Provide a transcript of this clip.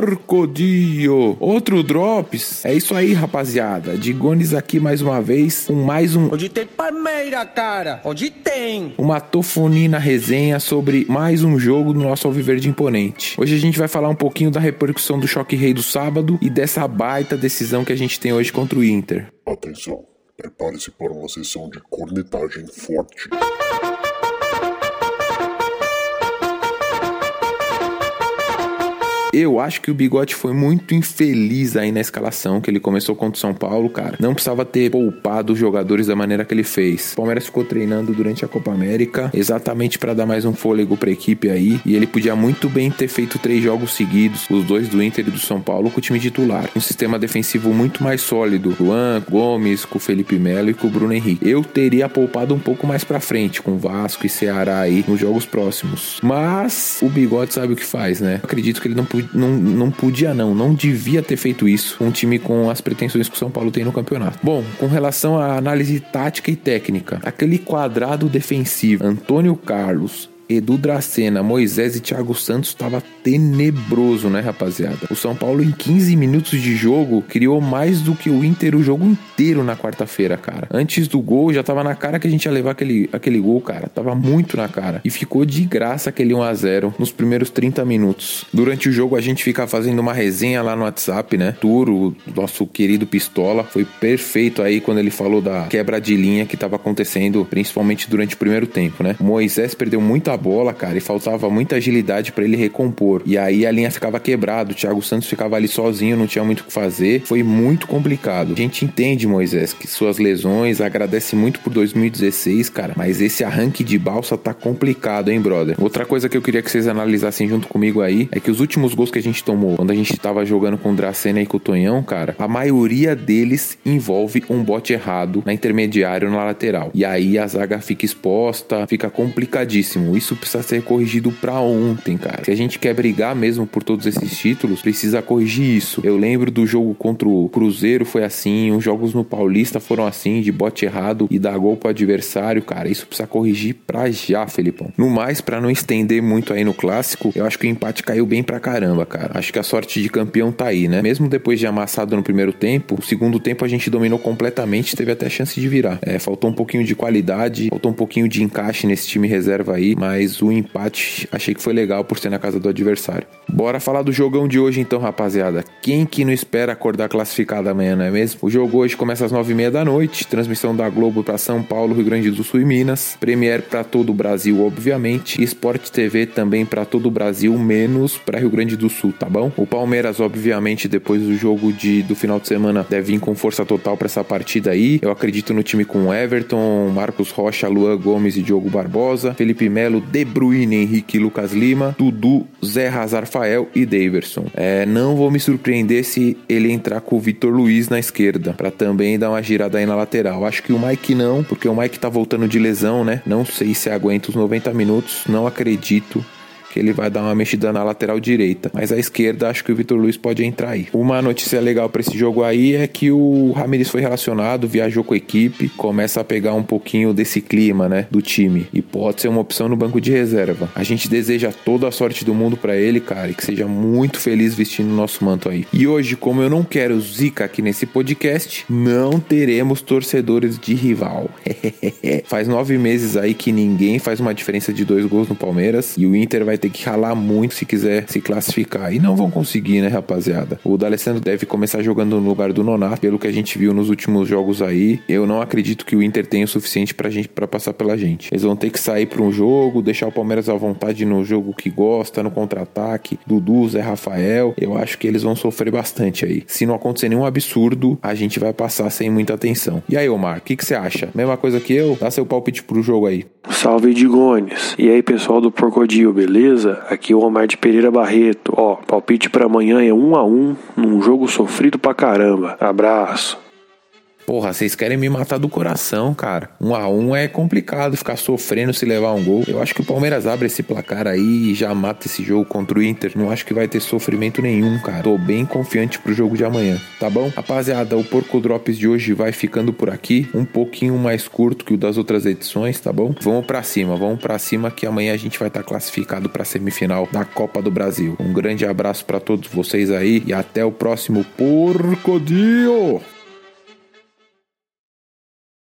Porcodio. Outro Drops. É isso aí, rapaziada. Digones aqui mais uma vez com mais um. Onde tem Palmeira, cara? Onde tem? Uma tofonina resenha sobre mais um jogo do nosso Alviverde Imponente. Hoje a gente vai falar um pouquinho da repercussão do choque rei do sábado e dessa baita decisão que a gente tem hoje contra o Inter. Atenção, prepare-se para uma sessão de cornetagem forte. Eu acho que o Bigode foi muito infeliz aí na escalação que ele começou contra o São Paulo, cara. Não precisava ter poupado os jogadores da maneira que ele fez. O Palmeiras ficou treinando durante a Copa América, exatamente para dar mais um fôlego para a equipe aí, e ele podia muito bem ter feito três jogos seguidos, os dois do Inter e do São Paulo, com o time titular. Um sistema defensivo muito mais sólido, Luan, Gomes, com o Felipe Melo e com o Bruno Henrique. Eu teria poupado um pouco mais para frente com Vasco e Ceará aí nos jogos próximos. Mas o Bigode sabe o que faz, né? Acredito que ele não podia não, não podia não, não devia ter feito isso um time com as pretensões que o São Paulo tem no campeonato. Bom, com relação à análise tática e técnica, aquele quadrado defensivo, Antônio Carlos, Edu Dracena, Moisés e Thiago Santos estava tenebroso, né, rapaziada? O São Paulo, em 15 minutos de jogo, criou mais do que o Inter o jogo inteiro na quarta-feira, cara. Antes do gol, já tava na cara que a gente ia levar aquele, aquele gol, cara. Tava muito na cara. E ficou de graça aquele 1x0 nos primeiros 30 minutos. Durante o jogo, a gente fica fazendo uma resenha lá no WhatsApp, né? Turo, nosso querido Pistola, foi perfeito aí quando ele falou da quebra de linha que tava acontecendo, principalmente durante o primeiro tempo, né? Moisés perdeu muita bola, cara, e faltava muita agilidade para ele recompor. E aí a linha ficava quebrada, o Thiago Santos ficava ali sozinho, não tinha muito o que fazer. Foi muito complicado. A gente entende, Moisés, que suas lesões, agradece muito por 2016, cara, mas esse arranque de balsa tá complicado, hein, brother? Outra coisa que eu queria que vocês analisassem junto comigo aí é que os últimos gols que a gente tomou, quando a gente tava jogando com o Dracena e com o Tonhão, cara, a maioria deles envolve um bote errado na intermediária na lateral. E aí a zaga fica exposta, fica complicadíssimo. Isso isso precisa ser corrigido para ontem, cara. Se a gente quer brigar mesmo por todos esses títulos, precisa corrigir isso. Eu lembro do jogo contra o Cruzeiro foi assim, os jogos no Paulista foram assim, de bote errado e dar gol pro adversário, cara. Isso precisa corrigir pra já, Felipão. No mais, para não estender muito aí no clássico, eu acho que o empate caiu bem pra caramba, cara. Acho que a sorte de campeão tá aí, né? Mesmo depois de amassado no primeiro tempo, o segundo tempo a gente dominou completamente, teve até chance de virar. É, faltou um pouquinho de qualidade, faltou um pouquinho de encaixe nesse time reserva aí, mas mas o empate achei que foi legal por ser na casa do adversário. Bora falar do jogão de hoje então, rapaziada. Quem que não espera acordar classificado amanhã, não é mesmo? O jogo hoje começa às nove e meia da noite, transmissão da Globo para São Paulo, Rio Grande do Sul e Minas, Premiere para todo o Brasil, obviamente, e Sport TV também para todo o Brasil, menos para Rio Grande do Sul, tá bom? O Palmeiras, obviamente, depois do jogo de, do final de semana, deve vir com força total para essa partida aí. Eu acredito no time com Everton, Marcos Rocha, Luan Gomes e Diogo Barbosa, Felipe Melo, De Bruyne, Henrique Lucas Lima, Dudu, Zé Razar Rafael e Daverson. É, não vou me surpreender se ele entrar com o Vitor Luiz na esquerda, para também dar uma girada aí na lateral. Acho que o Mike não, porque o Mike tá voltando de lesão, né? Não sei se aguenta os 90 minutos, não acredito que ele vai dar uma mexida na lateral direita. Mas a esquerda, acho que o Vitor Luiz pode entrar aí. Uma notícia legal para esse jogo aí é que o Ramires foi relacionado, viajou com a equipe, começa a pegar um pouquinho desse clima, né, do time e pode ser uma opção no banco de reserva. A gente deseja toda a sorte do mundo para ele, cara, e que seja muito feliz vestindo o nosso manto aí. E hoje, como eu não quero zica aqui nesse podcast, não teremos torcedores de rival. faz nove meses aí que ninguém faz uma diferença de dois gols no Palmeiras e o Inter vai ter que ralar muito se quiser se classificar. E não vão conseguir, né, rapaziada? O D'Alessandro deve começar jogando no lugar do Nonato, pelo que a gente viu nos últimos jogos aí. Eu não acredito que o Inter tenha o suficiente pra gente para passar pela gente. Eles vão ter que sair para um jogo, deixar o Palmeiras à vontade no jogo que gosta, no contra-ataque. Dudu, Zé Rafael. Eu acho que eles vão sofrer bastante aí. Se não acontecer nenhum absurdo, a gente vai passar sem muita atenção. E aí, Omar, o que, que você acha? Mesma coisa que eu? Dá seu palpite pro jogo aí. Salve, Digones. E aí, pessoal do Porcodil, beleza? Aqui é o Omar de Pereira Barreto. Ó, palpite para amanhã é um a um num jogo sofrido pra caramba. Abraço. Porra, vocês querem me matar do coração, cara. Um a um é complicado ficar sofrendo se levar um gol. Eu acho que o Palmeiras abre esse placar aí e já mata esse jogo contra o Inter. Não acho que vai ter sofrimento nenhum, cara. Tô bem confiante pro jogo de amanhã, tá bom? Rapaziada, o Porco Drops de hoje vai ficando por aqui. Um pouquinho mais curto que o das outras edições, tá bom? Vamos para cima, vamos para cima que amanhã a gente vai estar tá classificado para semifinal da Copa do Brasil. Um grande abraço para todos vocês aí e até o próximo Porco Dio!